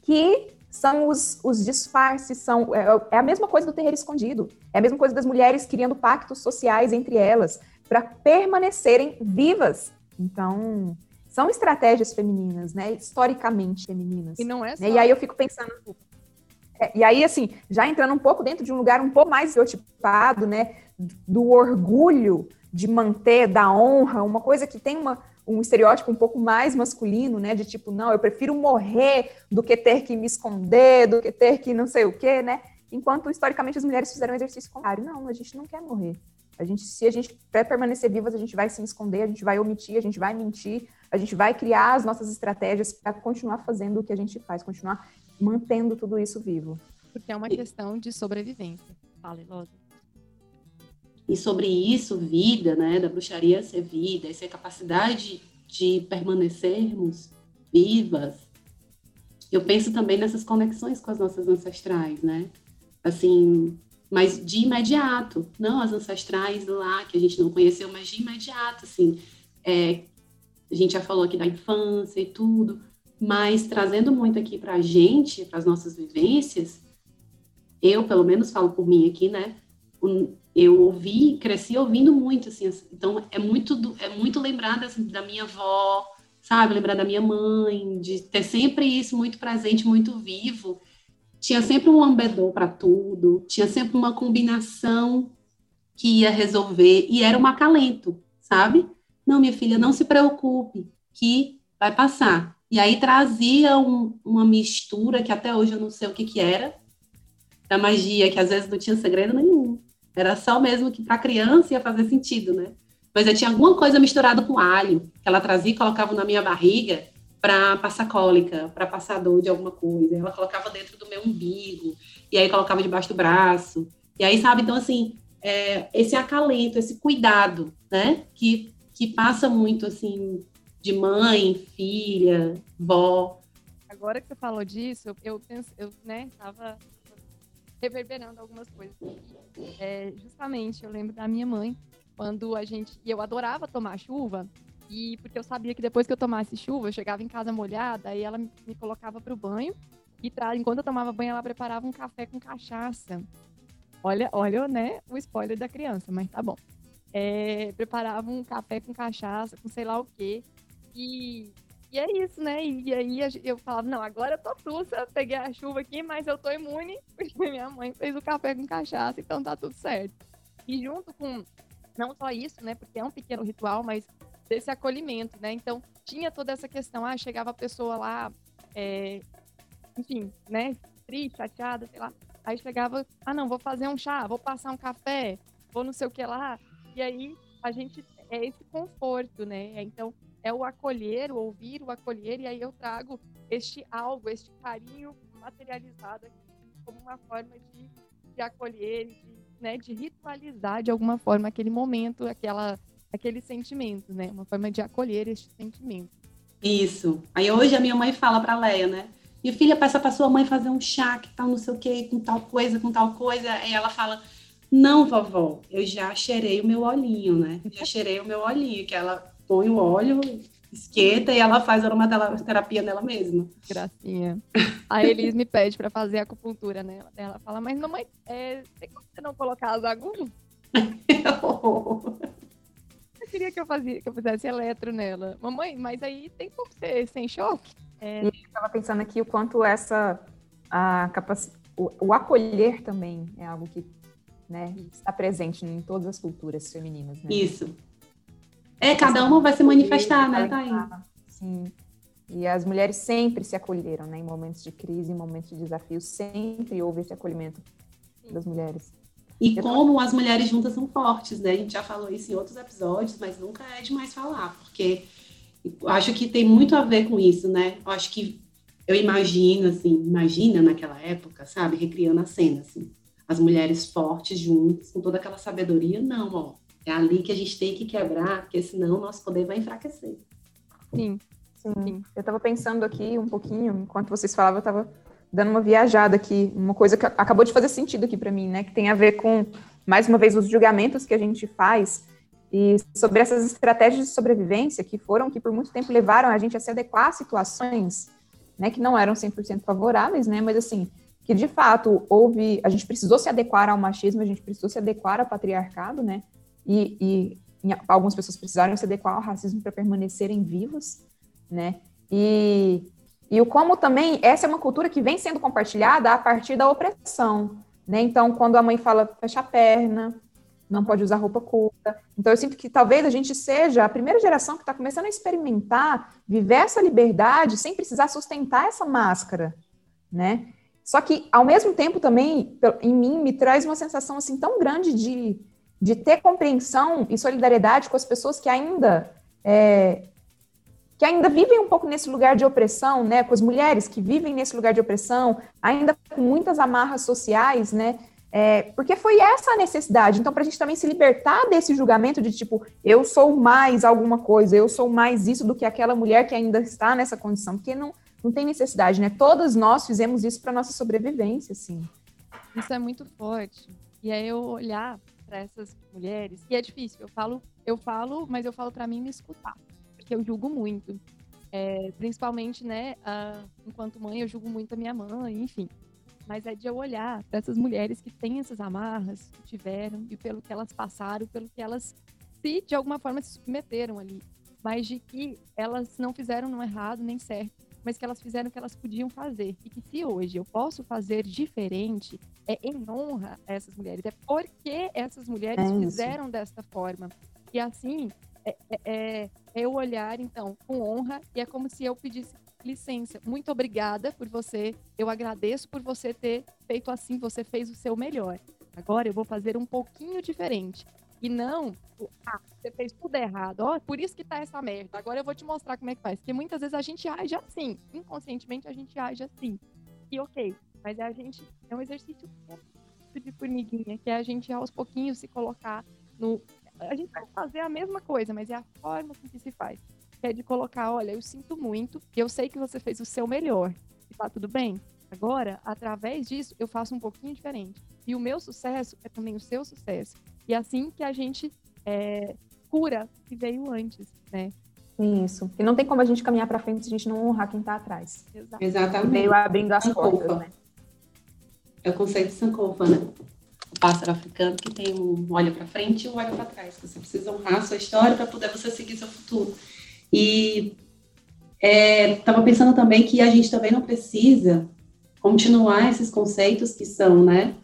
que são os, os disfarces, são, é, é a mesma coisa do terreiro escondido, é a mesma coisa das mulheres criando pactos sociais entre elas, para permanecerem vivas. Então, são estratégias femininas, né, historicamente femininas. E não é só... Né? E aí eu fico pensando, é, e aí, assim, já entrando um pouco dentro de um lugar um pouco mais estereotipado, né, do orgulho de manter, da honra, uma coisa que tem uma, um estereótipo um pouco mais masculino, né? De tipo, não, eu prefiro morrer do que ter que me esconder, do que ter que não sei o quê, né? Enquanto historicamente as mulheres fizeram um exercício contrário. Não, a gente não quer morrer. A gente, se a gente quer permanecer vivas, a gente vai se esconder, a gente vai omitir, a gente vai mentir, a gente vai criar as nossas estratégias para continuar fazendo o que a gente faz, continuar mantendo tudo isso vivo. Porque é uma questão de sobrevivência. Fala, Ilosa. E sobre isso, vida, né, da bruxaria ser vida, essa capacidade de permanecermos vivas, eu penso também nessas conexões com as nossas ancestrais, né? Assim, mas de imediato, não as ancestrais lá que a gente não conheceu, mas de imediato, assim, é, a gente já falou aqui da infância e tudo, mas trazendo muito aqui para a gente, para as nossas vivências, eu pelo menos falo por mim aqui, né? Eu ouvi, cresci ouvindo muito, assim, então é muito, é muito lembrar das, da minha avó, sabe, lembrar da minha mãe, de ter sempre isso muito presente, muito vivo. Tinha sempre um lambedor para tudo, tinha sempre uma combinação que ia resolver, e era um acalento, sabe? Não, minha filha, não se preocupe, que vai passar. E aí trazia um, uma mistura que até hoje eu não sei o que que era, da magia, que às vezes não tinha segredo nenhum era só mesmo que para criança ia fazer sentido, né? Mas eu tinha alguma coisa misturada com alho, que ela trazia e colocava na minha barriga para passar cólica, para passar dor de alguma coisa. Ela colocava dentro do meu umbigo, e aí colocava debaixo do braço. E aí, sabe, então assim, é, esse acalento, esse cuidado, né? Que, que passa muito, assim, de mãe, filha, vó. Agora que você falou disso, eu, penso, eu né, tava reverberando algumas coisas. É, justamente, eu lembro da minha mãe, quando a gente. E eu adorava tomar chuva, e porque eu sabia que depois que eu tomasse chuva, eu chegava em casa molhada, aí ela me colocava para o banho, e tra... enquanto eu tomava banho, ela preparava um café com cachaça. Olha, olha, né, o spoiler da criança, mas tá bom. É, preparava um café com cachaça, com sei lá o quê. E e é isso, né? E aí eu falava, não, agora eu tô sussa, peguei a chuva aqui, mas eu tô imune, porque minha mãe fez o café com cachaça, então tá tudo certo. E junto com, não só isso, né? Porque é um pequeno ritual, mas desse acolhimento, né? Então tinha toda essa questão, ah, chegava a pessoa lá, é, enfim, né? Triste, chateada, sei lá. Aí chegava, ah, não, vou fazer um chá, vou passar um café, vou não sei o que lá. E aí a gente, é esse conforto, né? Então é o acolher, o ouvir, o acolher, e aí eu trago este algo, este carinho materializado aqui como uma forma de, de acolher, de, né, de ritualizar de alguma forma aquele momento, aquela, aquele sentimento, né? Uma forma de acolher este sentimento. Isso. Aí hoje a minha mãe fala para Leia, né? Minha filha passa para sua mãe fazer um chá que tal não sei o que, com tal coisa, com tal coisa. Aí ela fala: Não, vovó, eu já cheirei o meu olhinho, né? Já cheirei o meu olhinho, que ela põe o óleo, esquenta e ela faz aromaterapia nela mesma. Gracinha. A Elis me pede para fazer acupuntura nela. Ela fala, mas mamãe, é, tem como você não colocar as agulhas? eu queria que eu, fazia, que eu fizesse eletro nela. Mamãe, mas aí tem como ser sem choque? É... E eu estava pensando aqui o quanto essa a capac... o, o, acolher também é algo que né, está presente em todas as culturas femininas. Né? Isso. É, cada uma vai se manifestar, né, Thaís? Sim. E as mulheres sempre se acolheram, né? Em momentos de crise, em momentos de desafio, sempre houve esse acolhimento das mulheres. E como as mulheres juntas são fortes, né? A gente já falou isso em outros episódios, mas nunca é demais falar, porque acho que tem muito a ver com isso, né? Eu acho que eu imagino, assim, imagina naquela época, sabe? Recriando a cena, assim. As mulheres fortes juntas, com toda aquela sabedoria. Não, ó. É ali que a gente tem que quebrar, porque senão o nosso poder vai enfraquecer. Sim, sim. sim. Eu estava pensando aqui um pouquinho, enquanto vocês falavam, eu estava dando uma viajada aqui, uma coisa que acabou de fazer sentido aqui para mim, né? Que tem a ver com, mais uma vez, os julgamentos que a gente faz e sobre essas estratégias de sobrevivência que foram, que por muito tempo levaram a gente a se adequar a situações, né? Que não eram 100% favoráveis, né? Mas, assim, que de fato houve, a gente precisou se adequar ao machismo, a gente precisou se adequar ao patriarcado, né? E, e, algumas pessoas precisaram se adequar ao racismo para permanecerem vivos, né? E e o como também essa é uma cultura que vem sendo compartilhada a partir da opressão, né? Então, quando a mãe fala fecha a perna, não pode usar roupa curta. Então, eu sinto que talvez a gente seja a primeira geração que está começando a experimentar, viver essa liberdade sem precisar sustentar essa máscara, né? Só que, ao mesmo tempo, também, em mim, me traz uma sensação assim tão grande de, de ter compreensão e solidariedade com as pessoas que ainda é, que ainda vivem um pouco nesse lugar de opressão, né, com as mulheres que vivem nesse lugar de opressão, ainda com muitas amarras sociais, né, é, porque foi essa a necessidade. Então, para a gente também se libertar desse julgamento de tipo, eu sou mais alguma coisa, eu sou mais isso do que aquela mulher que ainda está nessa condição, porque não, não tem necessidade, né? Todas nós fizemos isso para nossa sobrevivência, assim. Isso é muito forte. E aí eu olhar para essas mulheres, e é difícil, eu falo, eu falo, mas eu falo para mim me escutar porque eu julgo muito. É, principalmente, né, a, enquanto mãe, eu julgo muito a minha mãe, enfim. Mas é de eu olhar para essas mulheres que têm essas amarras, que tiveram, e pelo que elas passaram, pelo que elas se, de alguma forma, se submeteram ali. Mas de que elas não fizeram no errado nem certo, mas que elas fizeram o que elas podiam fazer. E que se hoje eu posso fazer diferente, é em honra a essas mulheres. É porque essas mulheres é fizeram desta forma. E assim, é, é, é, é eu olhar, então, com honra, e é como se eu pedisse licença. Muito obrigada por você, eu agradeço por você ter feito assim, você fez o seu melhor. Agora eu vou fazer um pouquinho diferente. E não, ah, você fez tudo errado, ó, por isso que tá essa merda. Agora eu vou te mostrar como é que faz. Porque muitas vezes a gente age assim, inconscientemente a gente age assim. E ok, mas é a gente, é um exercício de formiguinha, que é a gente aos pouquinhos se colocar no a gente vai fazer a mesma coisa, mas é a forma com que se faz. Que é de colocar, olha, eu sinto muito, eu sei que você fez o seu melhor, e tá tudo bem. Agora, através disso, eu faço um pouquinho diferente. E o meu sucesso é também o seu sucesso. E é assim que a gente é, cura o que veio antes, né? Isso. E não tem como a gente caminhar para frente se a gente não honrar quem está atrás. Exatamente. Veio abrindo as portas, né? É o conceito de Sankofa, né? o pássaro africano que tem um olho para frente e um olho para trás. Você precisa honrar a sua história para poder você seguir seu futuro. E estava é, pensando também que a gente também não precisa continuar esses conceitos que são, né,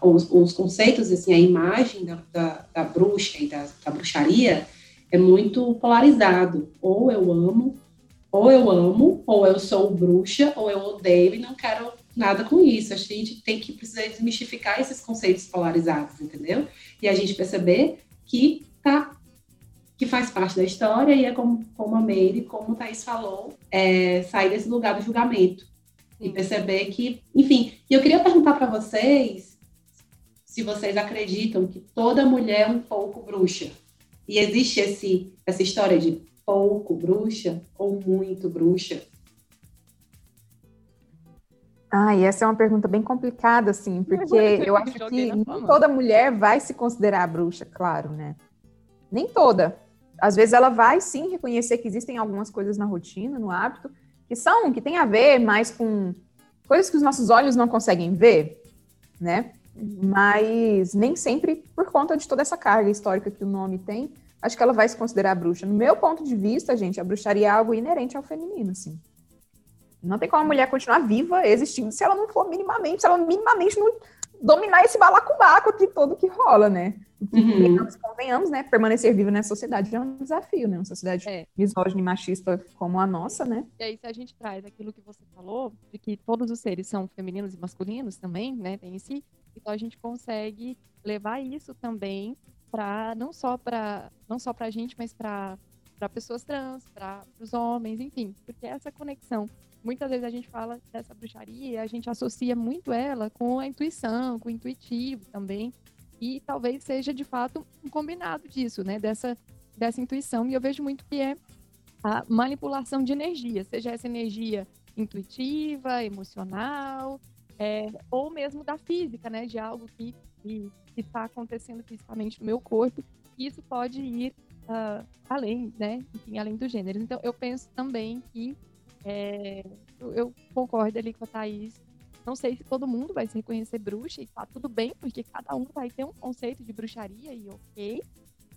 os, os conceitos, assim, a imagem da, da, da bruxa e da, da, bruxaria é muito polarizado. Ou eu amo, ou eu amo, ou eu sou bruxa, ou eu odeio e não quero nada com isso. A gente tem que precisar desmistificar esses conceitos polarizados, entendeu? E a gente perceber que tá que faz parte da história e é como, como a Meire, como o Thaís falou, é, sair desse lugar do julgamento e perceber que, enfim, e eu queria perguntar para vocês se vocês acreditam que toda mulher é um pouco bruxa. E existe esse, essa história de pouco bruxa ou muito bruxa? Ah, e essa é uma pergunta bem complicada, assim, porque eu acho que nem toda mulher vai se considerar bruxa, claro, né? Nem toda. Às vezes ela vai sim reconhecer que existem algumas coisas na rotina, no hábito, que são, que tem a ver mais com coisas que os nossos olhos não conseguem ver, né? Mas nem sempre por conta de toda essa carga histórica que o nome tem, acho que ela vai se considerar bruxa. No meu ponto de vista, gente, a bruxaria é algo inerente ao feminino, assim. Não tem como a mulher continuar viva, existindo, se ela não for minimamente, se ela minimamente não dominar esse balacobaco aqui todo que rola, né? Uhum. Nós convenhamos, né? Permanecer vivo nessa sociedade é um desafio, né? Uma sociedade é. misógina e machista como a nossa, né? E aí, se a gente traz aquilo que você falou, de que todos os seres são femininos e masculinos também, né? Tem esse. Então a gente consegue levar isso também para não só para não só para a gente, mas para para pessoas trans, para os homens, enfim, porque essa conexão muitas vezes a gente fala dessa bruxaria, a gente associa muito ela com a intuição, com o intuitivo também, e talvez seja de fato um combinado disso, né, dessa, dessa intuição, e eu vejo muito que é a manipulação de energia, seja essa energia intuitiva, emocional, é, ou mesmo da física, né, de algo que está acontecendo fisicamente no meu corpo, isso pode ir uh, além, né, enfim, além do gênero. Então, eu penso também que é, eu, concordo ali com a Thaís. Não sei se todo mundo vai se reconhecer bruxa e tá tudo bem, porque cada um vai ter um conceito de bruxaria e ok,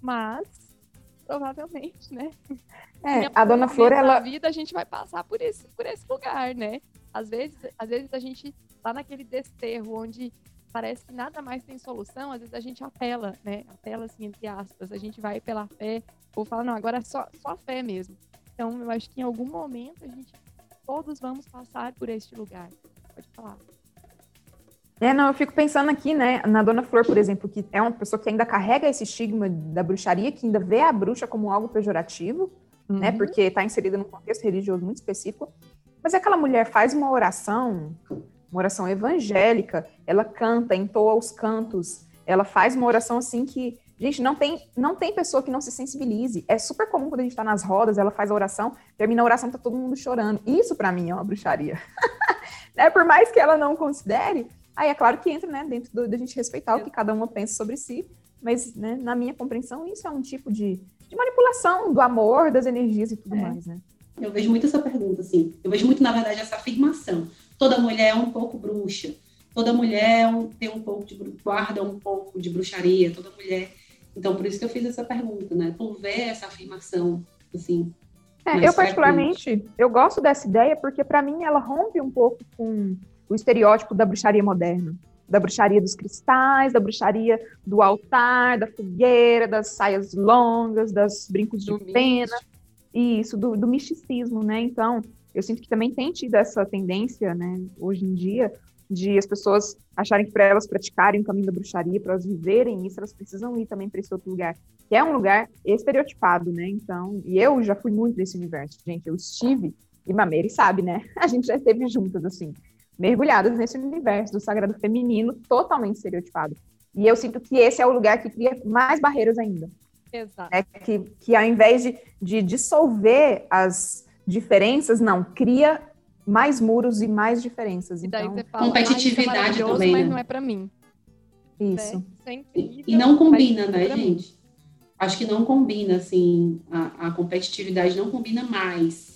mas provavelmente, né? É, a dona Flor, ela. Vida a gente vai passar por esse, por esse lugar, né? Às vezes, às vezes a gente tá naquele desterro onde parece que nada mais tem solução, às vezes a gente apela, né? Apela assim, entre aspas, a gente vai pela fé, ou fala, não, agora é só, só fé mesmo. Então, eu acho que em algum momento a gente todos vamos passar por este lugar. Pode falar. É, não, eu fico pensando aqui, né, na Dona Flor, por exemplo, que é uma pessoa que ainda carrega esse estigma da bruxaria, que ainda vê a bruxa como algo pejorativo, né, uhum. né, porque está inserida num contexto religioso muito específico. Mas aquela mulher faz uma oração, uma oração evangélica, ela canta, entoa os cantos, ela faz uma oração assim que Gente, não tem, não tem pessoa que não se sensibilize. É super comum quando a gente está nas rodas, ela faz a oração, termina a oração, tá todo mundo chorando. Isso para mim é uma bruxaria. né? Por mais que ela não considere, aí é claro que entra, né, dentro do, da gente respeitar o que cada uma pensa sobre si, mas, né, na minha compreensão, isso é um tipo de, de manipulação do amor, das energias e tudo é. mais, né? Eu vejo muito essa pergunta, assim. Eu vejo muito, na verdade, essa afirmação. Toda mulher é um pouco bruxa. Toda mulher tem um pouco de guarda um pouco de bruxaria. Toda mulher então, por isso que eu fiz essa pergunta, né? Por ver essa afirmação, assim. É, eu particularmente, eu gosto dessa ideia porque para mim ela rompe um pouco com o estereótipo da bruxaria moderna, da bruxaria dos cristais, da bruxaria do altar, da fogueira, das saias longas, das brincos de pena, e isso do, do misticismo, né? Então, eu sinto que também tem tido essa tendência, né, hoje em dia, de as pessoas acharem que para elas praticarem o caminho da bruxaria, para elas viverem isso, elas precisam ir também para esse outro lugar, que é um lugar estereotipado, né? Então, e eu já fui muito nesse universo, gente. Eu estive, e Mameire sabe, né? A gente já esteve juntas, assim, mergulhadas nesse universo do sagrado feminino totalmente estereotipado. E eu sinto que esse é o lugar que cria mais barreiras ainda. Exato. É que, que ao invés de, de dissolver as diferenças, não, cria mais muros e mais diferenças. E então, fala, competitividade ah, é também, mas né? não é para mim. Isso. Né? É e, e, não combina, né, gente? Mim. Acho que não combina, assim, a, a, competitividade não combina mais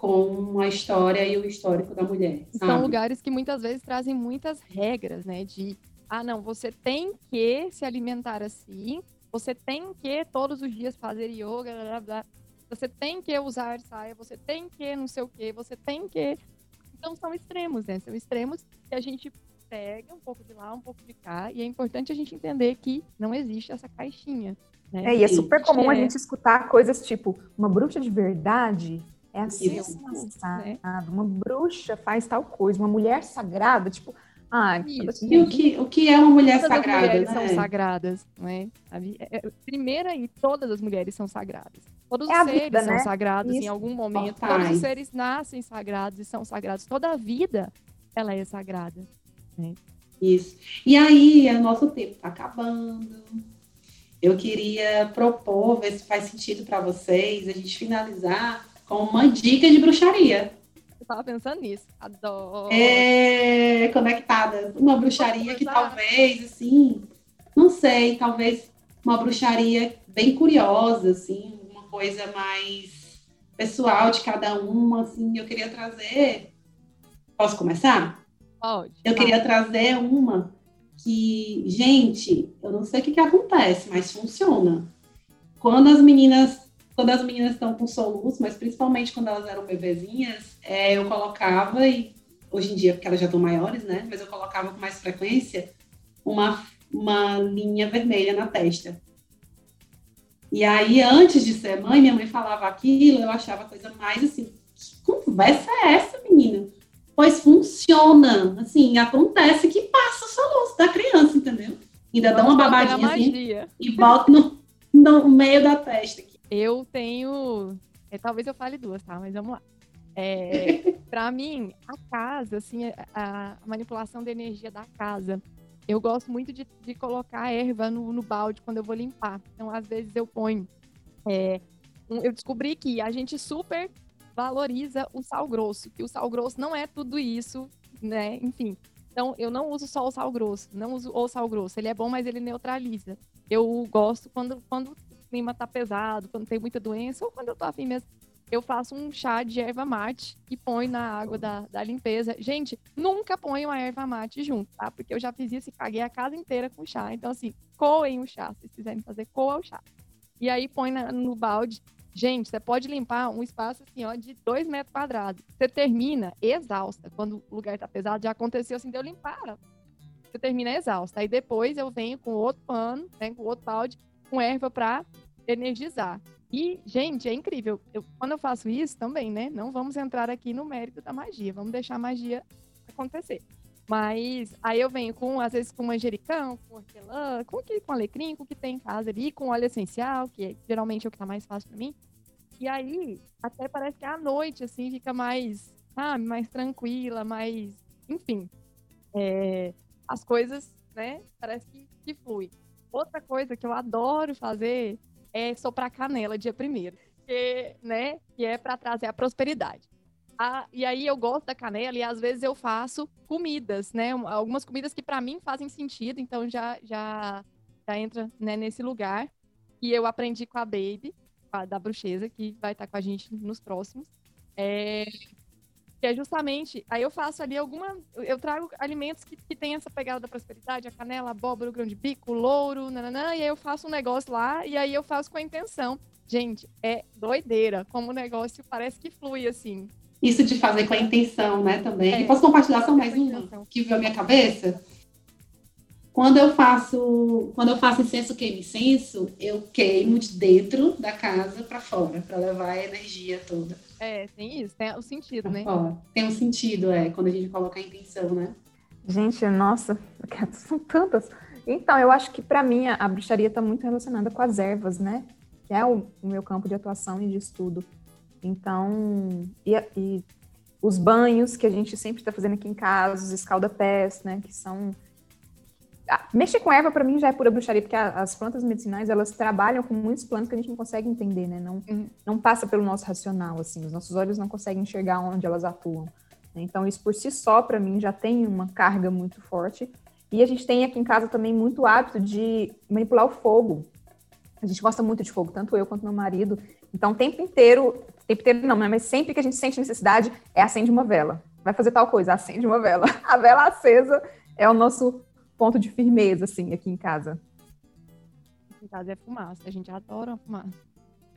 com a história e o histórico da mulher. Sabe? São lugares que muitas vezes trazem muitas regras, né? De, ah, não, você tem que se alimentar assim, você tem que todos os dias fazer yoga, blá, blá, blá você tem que usar saia, você tem que não sei o que, você tem que. Então são extremos, né? São extremos que a gente pega um pouco de lá, um pouco de cá, e é importante a gente entender que não existe essa caixinha. Né? É, e é super comum é... a gente escutar coisas tipo, uma bruxa de verdade é assim, Isso, né? uma bruxa faz tal coisa, uma mulher sagrada, tipo, ah, assim, e o que, o que é uma mulher todas sagrada? As mulheres né? são sagradas, não é? é, é primeira e todas as mulheres são sagradas. Todos é os seres vida, são né? sagrados Isso. em algum momento. Todos os seres nascem sagrados e são sagrados. Toda a vida ela é sagrada. Né? Isso. E aí, o nosso tempo está acabando. Eu queria propor, ver se faz sentido para vocês, a gente finalizar com uma dica de bruxaria tava pensando nisso. Adoro. É, conectada. Uma bruxaria que talvez, assim, não sei, talvez uma bruxaria bem curiosa, assim, uma coisa mais pessoal de cada uma, assim, eu queria trazer. Posso começar? Pode. Eu queria trazer uma que, gente, eu não sei o que, que acontece, mas funciona. Quando as meninas quando as meninas estão com soluço, mas principalmente quando elas eram bebezinhas, é, eu colocava, e hoje em dia, porque elas já estão maiores, né? Mas eu colocava com mais frequência uma, uma linha vermelha na testa. E aí, antes de ser mãe, minha mãe falava aquilo, eu achava a coisa mais assim, que conversa é essa, menina? Pois funciona, assim, acontece que passa o soluço da criança, entendeu? Ainda dá uma babadinha assim e bota no, no meio da testa. Eu tenho. É, talvez eu fale duas, tá? Mas vamos lá. É, para mim, a casa, assim, a, a, manipulação da energia da casa. Eu gosto muito de, de colocar erva no, no, balde quando eu vou limpar. Então, às vezes, eu ponho. É, eu descobri que a gente super valoriza o sal grosso, que o sal grosso não é tudo isso, né? Enfim. Então, eu não uso só o sal grosso, não uso o sal grosso. Ele é bom, mas ele neutraliza. Eu gosto quando, quando clima tá pesado, quando tem muita doença, ou quando eu tô afim mesmo, eu faço um chá de erva mate e ponho na água da, da limpeza. Gente, nunca ponho a erva mate junto, tá? Porque eu já fiz isso e caguei a casa inteira com chá. Então, assim, coem o chá. Se quiserem fazer, coa o chá. E aí põe na, no balde. Gente, você pode limpar um espaço assim, ó, de dois metros quadrados. Você termina exausta. Quando o lugar tá pesado, já aconteceu assim, deu limpar. Você termina exausta. Aí depois eu venho com outro pano, né, com outro balde, com erva para energizar. E, gente, é incrível. Eu, quando eu faço isso também, né? Não vamos entrar aqui no mérito da magia, vamos deixar a magia acontecer. Mas aí eu venho com, às vezes, com manjericão, com hortelã, com, que, com alecrim, com o que tem em casa ali, com óleo essencial, que é, geralmente é o que tá mais fácil para mim. E aí, até parece que à noite, assim, fica mais, sabe, mais tranquila, mais. Enfim. É, as coisas, né? Parece que, que flui. Outra coisa que eu adoro fazer é soprar canela dia primeiro, que, né, que é para trazer a prosperidade. Ah, e aí eu gosto da canela e às vezes eu faço comidas, né? Algumas comidas que para mim fazem sentido, então já já, já entra né, nesse lugar. E eu aprendi com a Baby, a, da bruxeza, que vai estar com a gente nos próximos. É, que é justamente, aí eu faço ali alguma, eu trago alimentos que, que tem essa pegada da prosperidade, a canela, a abóbora, o grão de bico, o louro, nananã, e aí eu faço um negócio lá, e aí eu faço com a intenção. Gente, é doideira, como o negócio parece que flui assim. Isso de fazer com a intenção, né, também. É, posso compartilhar só mais uma que veio à minha cabeça? Quando eu faço, quando eu faço incenso queima incenso, eu queimo de dentro da casa para fora, para levar a energia toda. É, tem isso, tem o sentido, né? Ó, tem um sentido, é, quando a gente coloca a intenção, né? Gente, nossa, são tantas. Então, eu acho que para mim a bruxaria está muito relacionada com as ervas, né? Que é o, o, meu campo de atuação e de estudo. Então, e, e os banhos que a gente sempre está fazendo aqui em casa, os escalda-pés, né? Que são mexer com erva para mim já é pura bruxaria, porque as plantas medicinais elas trabalham com muitos planos que a gente não consegue entender, né? Não, uhum. não passa pelo nosso racional, assim, os nossos olhos não conseguem enxergar onde elas atuam. Então isso por si só para mim já tem uma carga muito forte. E a gente tem aqui em casa também muito hábito de manipular o fogo. A gente gosta muito de fogo, tanto eu quanto meu marido. Então o tempo inteiro, tempo inteiro não, né? mas sempre que a gente sente necessidade é acende uma vela. Vai fazer tal coisa, acende uma vela. A vela acesa é o nosso ponto de firmeza, assim, aqui em casa. Aqui em casa é fumaça, a gente adora fumaça.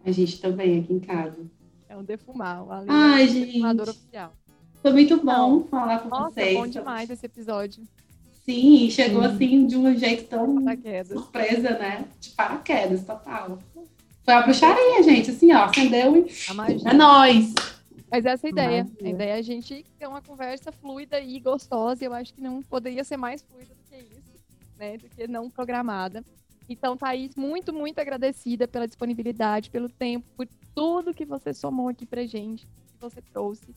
A gente também aqui em casa. É um defumar, Ale Ai, é gente. defumador oficial. Foi muito bom Não. falar com Nossa, vocês. bom demais esse episódio. Sim, chegou Sim. assim de um jeito tão surpresa, né? De paraquedas, total. Foi a bruxaria, gente, assim, ó, acendeu e é nóis. Mas essa é a ideia. A ideia é a gente ter uma conversa fluida e gostosa. Eu acho que não poderia ser mais fluida do que isso, né? Do que não programada. Então, Thaís, muito, muito agradecida pela disponibilidade, pelo tempo, por tudo que você somou aqui pra gente, que você trouxe.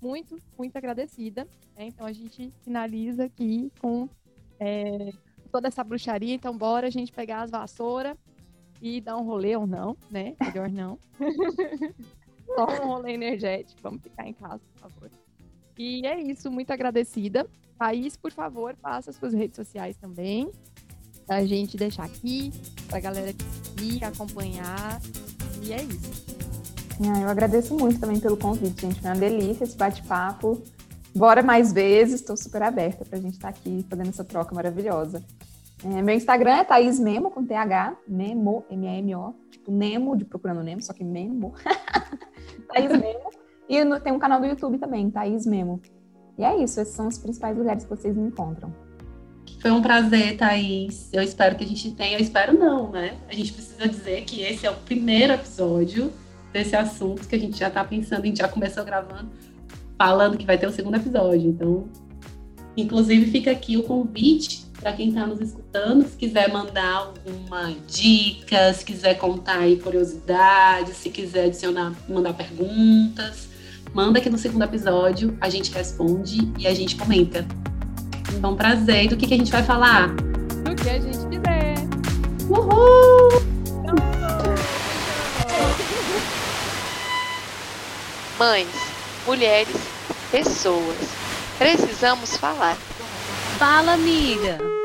Muito, muito agradecida. Né? Então, a gente finaliza aqui com é, toda essa bruxaria. Então, bora a gente pegar as vassouras e dar um rolê ou não, né? Melhor não. Só um rolê energético. Vamos ficar em casa, por favor. E é isso, muito agradecida. Thaís, por favor, as suas redes sociais também. Pra gente deixar aqui, pra galera seguir, acompanhar. E é isso. É, eu agradeço muito também pelo convite, gente. Foi uma delícia esse bate-papo. Bora mais vezes, estou super aberta para a gente estar tá aqui fazendo essa troca maravilhosa. É, meu Instagram é Thaís Memo, com TH, Memo, M-A-M-O, tipo Nemo, de Procurando Nemo, só que Memo. Thaís Memo. E tem um canal do YouTube também, Thaís Memo. E é isso, esses são os principais lugares que vocês me encontram. Foi um prazer, Thaís. Eu espero que a gente tenha. Eu espero não, né? A gente precisa dizer que esse é o primeiro episódio desse assunto que a gente já está pensando, a gente já começou gravando, falando que vai ter o segundo episódio. Então, inclusive, fica aqui o convite para quem está nos escutando, se quiser mandar alguma dica, se quiser contar aí curiosidades, se quiser adicionar, mandar perguntas, manda aqui no segundo episódio, a gente responde e a gente comenta. Então, prazer. E do que, que a gente vai falar? Do que a gente quiser. Uhul! Mães, mulheres, pessoas. Precisamos falar. Fala, amiga.